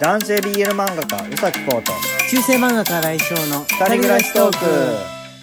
男性 BL 漫画家宇崎浩と中世漫画家来翔の二人暮らしトーク。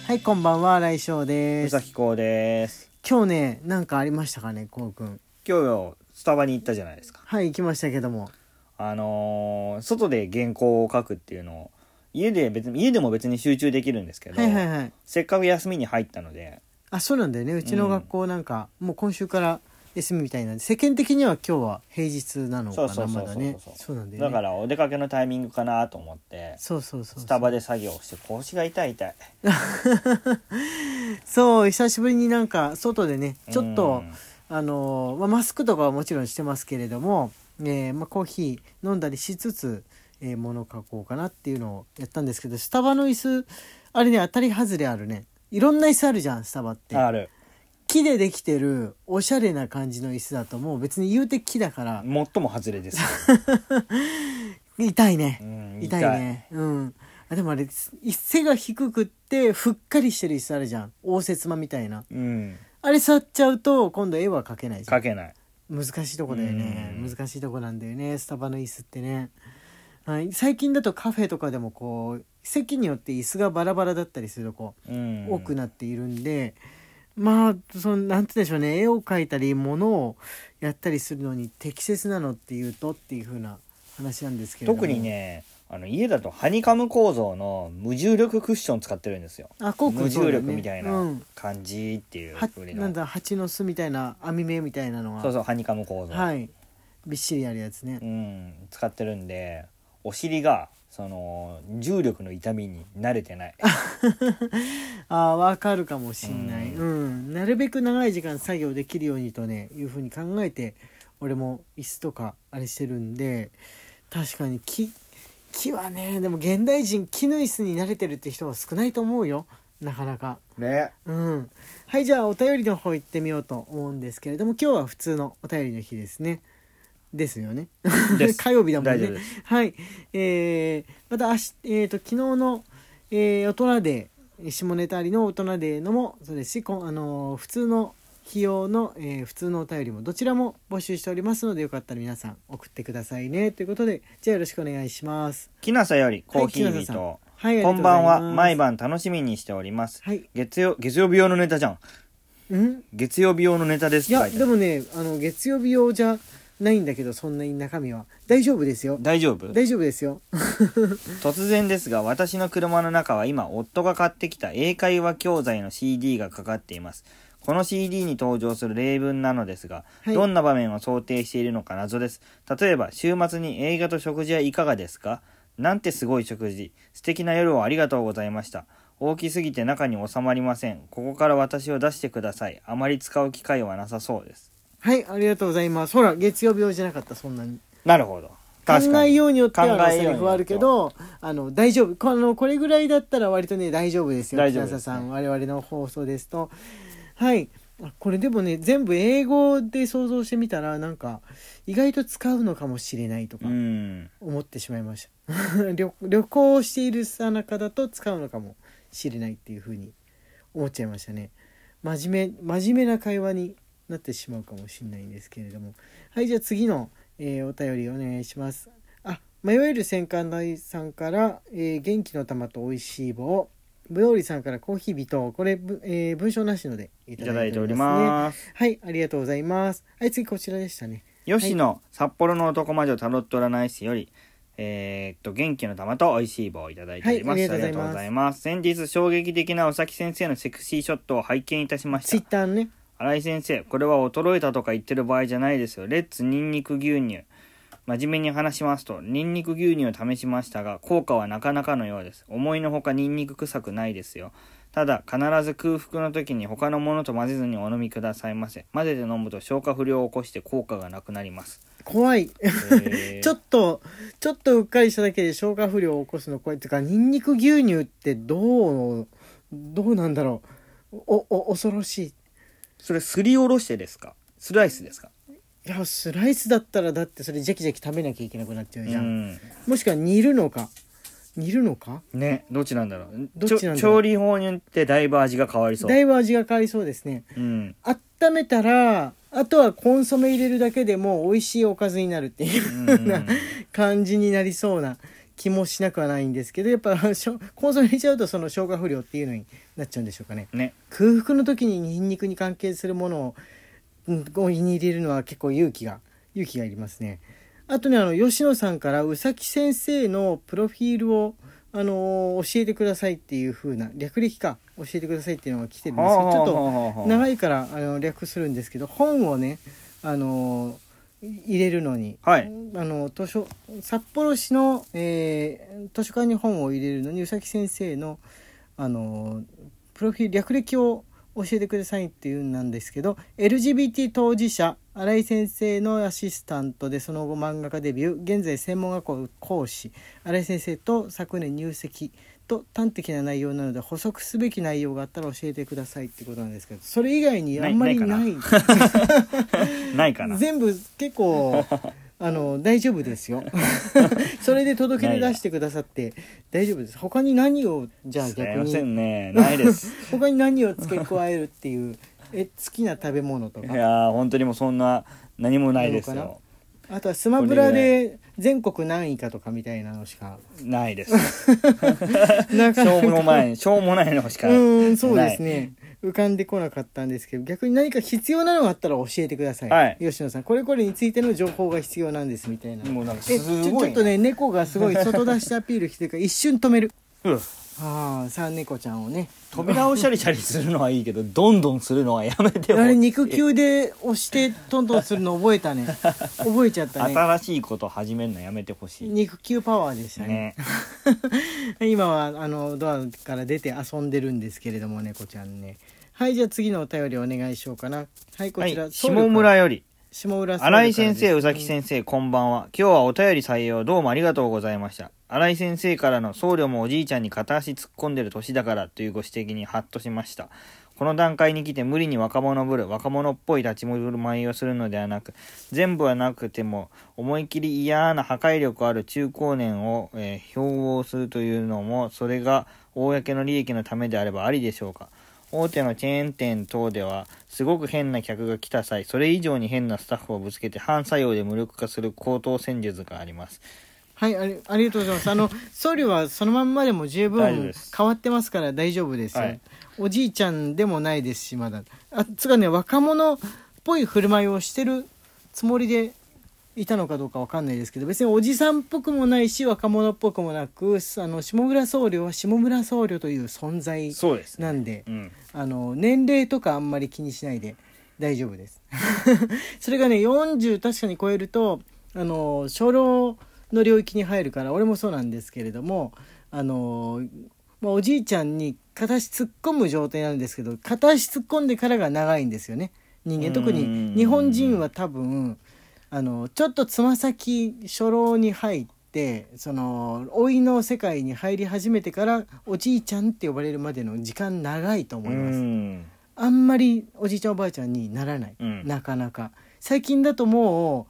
はいこんばんは来翔で宇す崎浩です。今日ねなんかありましたかねこうくん。今日スタバに行ったじゃないですか。はい行きましたけども。あのー外で原稿を書くっていうのを家で別に家でも別に集中できるんですけど、はいはいはい。せっかく休みに入ったのであそうなんだよね。うちの学校なんか、もう今週から休みみたいなんで世間的には今日は平日なのかなまだね。そうなんだよね。だからお出かけのタイミングかなと思ってそうそうそうスタバで作業して腰が痛い痛い。そう久しぶりになんか外でねちょっと、うん。あのーまあ、マスクとかはもちろんしてますけれども、えーまあ、コーヒー飲んだりしつつ、えー、物を書こうかなっていうのをやったんですけどスタバの椅子あれね当たり外れあるね。いろんな椅子あるじゃんスタバって。ある木でできてるおしゃれな感じの椅子だともう別に言うて木だから。最も外れです、痛いね、うん痛いね。うん。あでもあれ背が低くってふっかりしてる椅子あるじゃん。応接間みたいな。うん。あれ触っちゃうと今度絵は描けないじゃん。書けない。難しいとこだよね。うん。難しいとこなんだよね。スタバの椅子ってね、はい、最近だとカフェとかでもこう席によって椅子がバラバラだったりするとこうん。多くなっているんで、まあそのなんて言うんでしょうね。絵を描いたり物をやったりするのに適切なのっていうとっていう風な話なんですけれども。特にねあの家だとハニカム構造の無重力クッション使ってるんですよ。あこうく無重力みたいなうん感じっていうはふうにのなんだ蜂の巣みたいな網目みたいな。のがそうそうハニカム構造、はい。びっしりあるやつね。うん、使ってるんでお尻がその重力の痛みに慣れてない。ああわかるかもしんない、ううん。なるべく長い時間作業できるようにとねいうふうに考えて俺も椅子とかあれしてるんで確かに木木はねでも現代人木の椅子に慣れてるって人は少ないと思うよ。なかなか。ね。うん。はいじゃあお便りの方行ってみようと思うんですけれども今日は普通のお便りの日ですねですよね。火曜日だもんね。はい。えー、また明日えー、と昨日の、えー大人で下ネタありの大人でのもそうですしこんあのー普通の費用の、えー普通のお便りもどちらも募集しておりますのでよかったら皆さん送ってくださいね。ということでじゃあよろしくお願いします。きなさよりコーヒー人、はいこんばんは毎晩晩楽しみにしております。はい月曜月曜日用のネタじゃん。うん？月曜日用のネタですいやでもねあの月曜日用じゃないんだけどそんなに中身は。大丈夫ですよ。大丈夫？大丈夫ですよ。突然ですが私の車の中は今夫が買ってきた英会話教材の CD がかかっています。この CD に登場する例文なのですが、はい。どんな場面を想定しているのか謎です。例えば週末に映画と食事はいかがですか？なんてすごい食事。素敵な夜をありがとうございました。大きすぎて中に収まりません。ここから私を出してください。あまり使う機会はなさそうですはいありがとうございます。ほら月曜日用じゃなかったそんなに。なるほど。確かに。考えようによってはセリフはあるけどあの大丈夫。このこれぐらいだったら割とね大丈夫ですよ。大丈北さん我々の放送ですと。はい。あこれでもね全部英語で想像してみたらなんか意外と使うのかもしれないとかうん。思ってしまいました。旅旅行しているさなかだと使うのかもしれないっていうふうに思っちゃいましたね。真面目真面目な会話になってしまうかもしれないんですけれども。はいじゃあ次の、えーお便りお願いします。あ迷える戦艦大さんから、えー元気の玉と美味しい棒。ぶどうりさんからコーヒー微糖。これ、ぶえー文章なしのでいいただいておりねます。はいありがとうございます。はい次こちらでしたね。吉野、札幌の男魔女タロット占い師より、えーっと、元気の玉と美味しい棒をいただいております。はいありがとうございます。ありがとうございます。先日、衝撃的な尾崎先生のセクシーショットを拝見いたしました。ツイッ。ターのね新井先生、これは衰えたとか言ってる場合じゃないですよ。レッツニンニク牛乳。真面目に話しますと、ニンニク牛乳を試しましたが、効果はなかなかのようです。思いのほかニンニク臭くないですよ。ただ、必ず空腹の時に他のものと混ぜずにお飲みくださいませ。混ぜて飲むと消化不良を起こして効果がなくなります。怖いえー ちょっと、ちょっとうっかりしただけで消化不良を起こすの怖いってか、ニンニク牛乳ってどう、どうなんだろう。お、お、恐ろしい。それすりおろしてですか？スライスですか？いや、スライスだったらだってそれジャキジャキ食べなきゃいけなくなっちゃうじゃん。うん。もしくは煮るのか？煮るのか？ねどっちなんだろう？どっちなんだろう？調理法によってだいぶ味が変わりそう。だいぶ味が変わりそうですね。うん。温めたらあとはコンソメ入れるだけでも美味しいおかずになるっていううん。うんうん感じになりそうな気もしなくはないんですけどやっぱコンソメ入れちゃうとその消化不良っていうのになっちゃうんでしょうかね。ね。空腹の時にニンニクに関係するものをうんお湯に入れるのは結構勇気が勇気がいりますね。あとねあの吉野さんから宇崎先生のプロフィールをあのー教えてくださいっていう風な略歴か教えてくださいっていうのが来てるんですけどちょっと長いいからあの略するんですけど本をねあの入れるのに、はい。あの図書札幌市の、えー図書館に本を入れるのに宇崎先生のあのプロフィール略歴を教えてくださいっていうんなんですけど LGBT 当事者新井先生のアシスタントでその後漫画家デビュー現在専門学校講師新井先生と昨年入籍と端的な内容なので補足すべき内容があったら教えてくださいってことなんですけどそれ以外にあんまりなな。いい。ないかな。全部結構 あの大丈夫ですよ。それで届け出出してくださって大丈夫です。他に何をじゃあすい逆ませにんね。ないです。他に何を付け加えるっていうえ好きな食べ物とか？いやー本当にもうそんな何もないですよあとはスマブラで全国何位かとかみたいなのしか。ないです。なかしょうもないしょうもないのしか うーんそうですね。浮かんでこなかったんですけど逆に何か必要なのがあったら教えてください、はい。吉野さんこれこれについての情報が必要なんですみたいな。もうなんかえすちょごいちょっとね猫がすごい外出しアピールしてるから一瞬止める。うんああさあ猫ちゃんをね。扉をシャリシャリするのはいいけどどんどんするのはやめてよあれ肉球で押してトントンするの覚えたね。覚えちゃったね。新しいこと始めるのやめてほしい。肉球パワーでしたね。ね。今はあのドアから出て遊んでるんですけれども猫ちゃんね。はいじゃあ次のお便りお願いしようかな。はいこはちら、い下村より下村新井先生宇崎先生こんばんは。今日はお便り採用どうもありがとうございました。新井先生からの僧侶もおじいちゃんに片足突っ込んでる年だからというご指摘にハッとしました。この段階に来て無理に若者ぶる若者っぽい立ち振る舞いをするのではなく全部はなくても思い切り嫌な破壊力ある中高年を、えー標榜するというのもそれが公の利益のためであればありでしょうか。大手のチェーン店等ではすごく変な客が来た際それ以上に変なスタッフをぶつけて反作用で無力化する高等戦術があります。はいありありがとうございます。あの総理はそのまんまでも十分変わってますから大丈夫ですよ、はいおじいちゃんでもないですしまだ。あつかね若者っぽい振る舞いをしてるつもりでいたのかどうかわかんないですけど別におじさんっぽくもないし若者っぽくもなくあの下村僧侶は下村僧侶という存在そうですね。なんでうん。あの年齢とかあんまり気にしないで大丈夫です。それがね40確かに超えるとあの初老の領域に入るから俺もそうなんですけれどもあの、まあ、おじいちゃんに片足突っ込む状態なんですけど片足突っ込んでからが長いんですよね。人間。特に日本人は多分あのちょっとつま先初老に入ってその老いの世界に入り始めてからおじいちゃんって呼ばれるまでの時間長いと思います。うん。あんまりおじいちゃんおばあちゃんにならない、うん。なかなか。最近だとも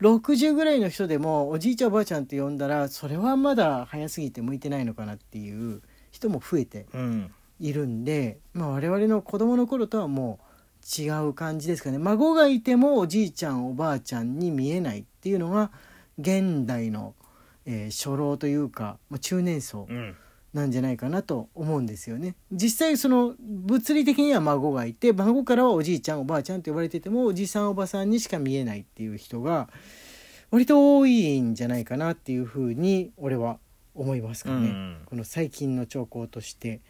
う60ぐらいの人でもおじいちゃんおばあちゃんって呼んだらそれはまだ早すぎて向いてないのかなっていう人も増えてうん。いるんで、まあ、我々の子供の頃とはもう違う感じですかね。孫がいてもおじいちゃんおばあちゃんに見えないっていうのが現代の、えー初老というか、まあ、中年層うん。なんじゃないかなと思うんですよね。実際その物理的には孫がいて孫からはおじいちゃんおばあちゃんと呼ばれててもおじさんおばさんにしか見えないっていう人が割と多いんじゃないかなっていうふうに俺は思いますかね、うん。この最近の兆候として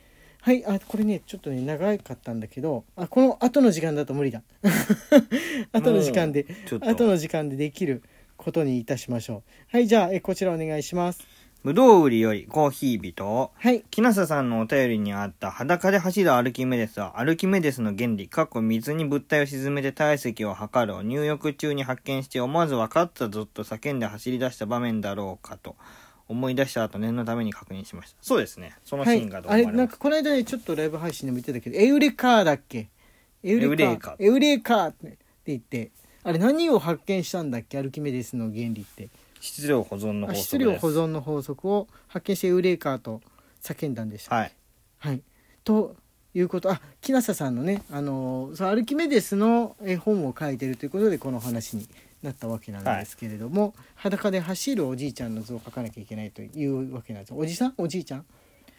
はいあこれねちょっとね長かったんだけどあこの後の時間だと無理だ。後の時間でちょっと。後の時間でできることにいたしましょう。はいじゃあえこちらお願いします。ぶどう売りよりコーヒー人。はい。木下さんのお便りにあった裸で走るアルキメデスはアルキメデスの原理過去水に物体を沈めて体積を測るを入浴中に発見して思わず分かったぞと叫んで走り出した場面だろうかと思い出した後念のために確認しました。そうですね。そのシーンがどう思われますなんかこの間ねちょっとライブ配信でも言ってたけどエウレカーだっけ？エウレカー。エウレカー。って言ってあれ何を発見したんだっけ？アルキメデスの原理って。質量保存のあ法質量則です。保存の法則を発見してエウレーカーと叫んだんでしたはい。はい、ということ。あ木下さんのねあのそうアルキメデスのえ本を書いてるということでこの話になったわけなんですけれども、裸で走るおじいちゃんの図を描かなきゃいけないというわけなんです。おじさん？おじいちゃん？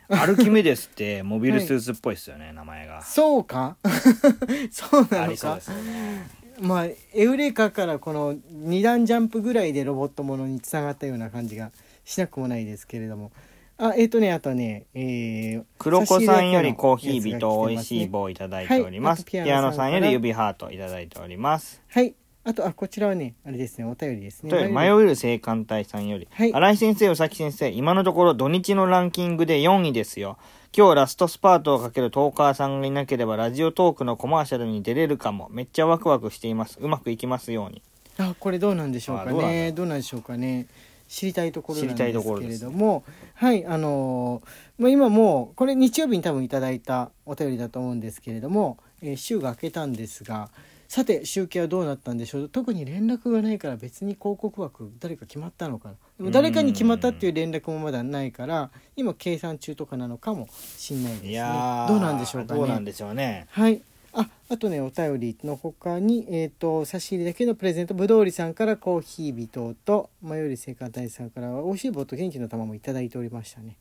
アルキメデスってモビルスーツっぽいですよね、名前が。そうか？そうなのか？ありそうですよね。まあエウレカからこの2段ジャンプぐらいでロボットものにつながったような感じがしなくもないですけれども。あえっ、とねあとねえー黒子さんよりコーヒー人のやつが来てますね美味しい棒をいただいております、はい。ピピアノさんより指ハートいただいております。はいあとあこちらはねあれですねお便りですね。と迷える青函隊さんより、はい。新井先生宇崎先生今のところ土日のランキングで4位ですよ。今日ラストスパートをかけるトーカーさんがいなければラジオトークのコマーシャルに出れるかも。めっちゃワクワクしています。うまくいきますように。あこれどうなんでしょうかね。どうなんでしょう。かね。知りたいところなんですけれども、はいあのーまあ、今もうこれ日曜日に多分いただいたお便りだと思うんですけれども、えー週が明けたんですがさて集計はどうなったんでしょう？特に連絡がないから別に広告枠誰か決まったのかな？でも誰かに決まったっていう連絡もまだないから今計算中とかなのかもしんないですねどうなんでしょうかね？どうなんでしょうねはい。あ、あとね、お便りの他に、えっ、と、差し入れだけのプレゼント、ぶどうりさんからコーヒー微糖と、まより聖火大さんからは、美味しい棒と元気の玉もいただいておりましたね。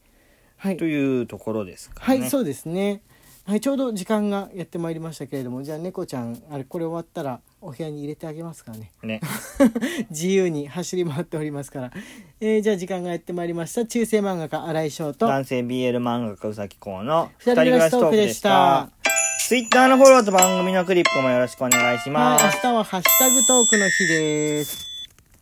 はいと。いうところですかねはい、そうですね。はい、ちょうど時間がやってまいりましたけれども、じゃあ猫ちゃん、あれ、これ終わったら、お部屋に入れてあげますからね。ね 自由に走り回っておりますから。えーじゃあ時間がやってまいりました。中世漫画家、新井翔と、男性 BL 漫画家宇崎公の二人暮らしトークでした。ツイッターのフォローと番組のクリップもよろしくお願いしはい、ます明日はハッシュタグトークの日です。